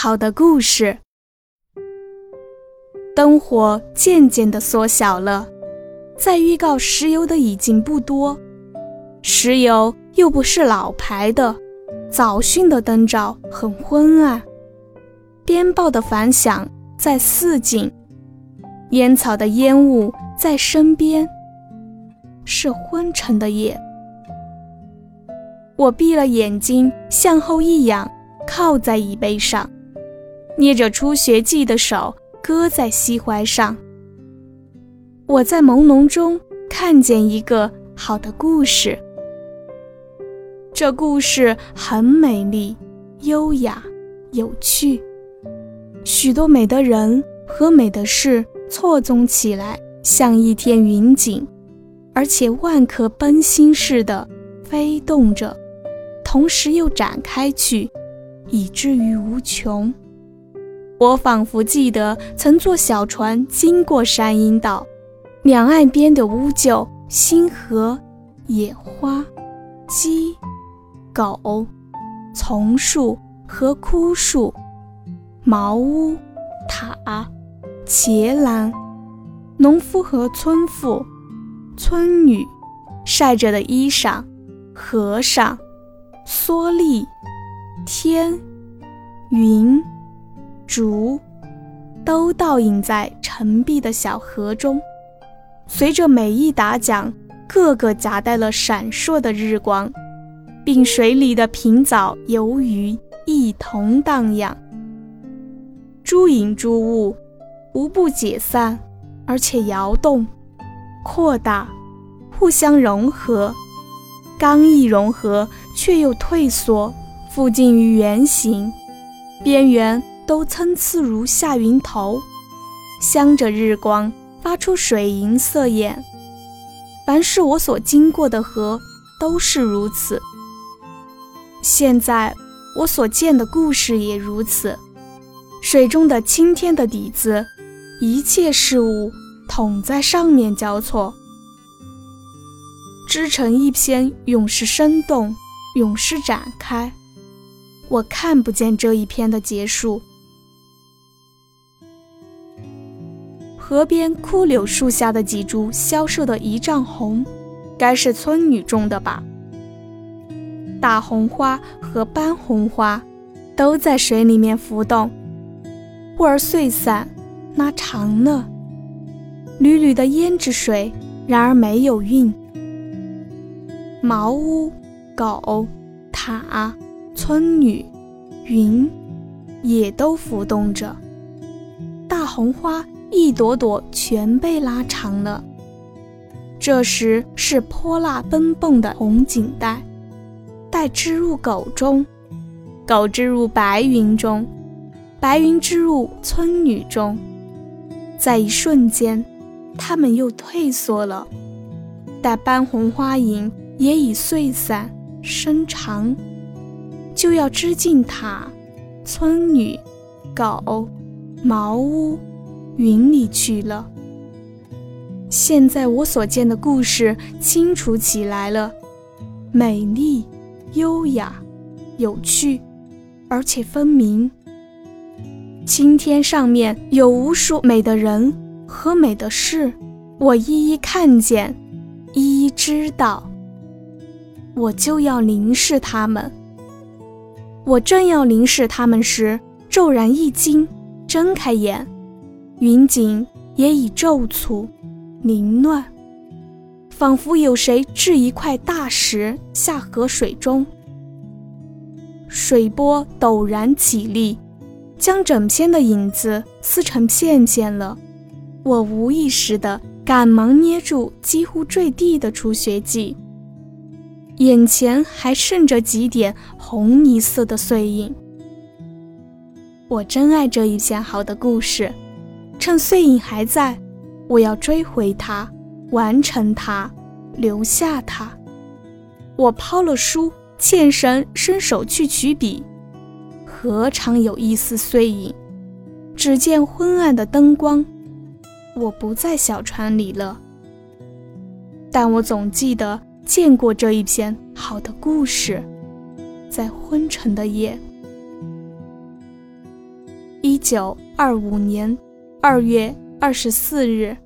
好的故事。灯火渐渐地缩小了，在预告石油的已经不多，石油又不是老牌的，早训的灯罩很昏暗，鞭炮的反响在四近，烟草的烟雾在身边，是昏沉的夜。我闭了眼睛，向后一仰，靠在椅背上，捏着初学记的手搁在膝怀上。我在朦胧中看见一个好的故事，这故事很美丽、优雅、有趣，许多美的人和美的事错综起来，像一天云锦，而且万颗奔星似的飞动着。同时又展开去，以至于无穷。我仿佛记得曾坐小船经过山阴岛，两岸边的乌桕、星河、野花、鸡、狗、丛树和枯树，茅屋、塔、茄栏，农夫和村妇、村女，晒着的衣裳，和尚。蓑笠、天、云、竹，都倒映在澄碧的小河中，随着每一打桨，个个夹带了闪烁的日光，并水里的平藻、游鱼一同荡漾。诸影诸物，无不解散，而且摇动、扩大，互相融合。刚一融合，却又退缩，附近于圆形，边缘都参差如下云头，镶着日光，发出水银色眼。凡是我所经过的河，都是如此。现在我所见的故事也如此。水中的青天的底子，一切事物统在上面交错。织成一篇永世生动，永世展开。我看不见这一篇的结束。河边枯柳树下的几株消瘦的一丈红，该是村女种的吧？大红花和斑红花都在水里面浮动，忽而碎散，拉长了。缕缕的胭脂水，然而没有韵。茅屋、狗、塔、村女、云，也都浮动着。大红花一朵朵全被拉长了。这时是泼辣奔蹦的红锦带，带织入狗中，狗织入白云中，白云织入村女中。在一瞬间，它们又退缩了。待斑红花影。也已碎散伸长，就要织进塔、村女、狗、茅屋、云里去了。现在我所见的故事清楚起来了，美丽、优雅、有趣，而且分明。青天上面有无数美的人和美的事，我一一看见，一一知道。我就要凝视他们。我正要凝视他们时，骤然一惊，睁开眼，云锦也已皱蹙、凌乱，仿佛有谁掷一块大石下河水中。水波陡然起立，将整片的影子撕成片片了。我无意识地赶忙捏住几乎坠地的除雪剂。眼前还剩着几点红泥色的碎影。我真爱这一篇好的故事，趁碎影还在，我要追回它，完成它，留下它。我抛了书，欠神伸手去取笔，何尝有一丝碎影？只见昏暗的灯光。我不在小船里了，但我总记得。见过这一篇好的故事，在昏沉的夜。一九二五年二月二十四日。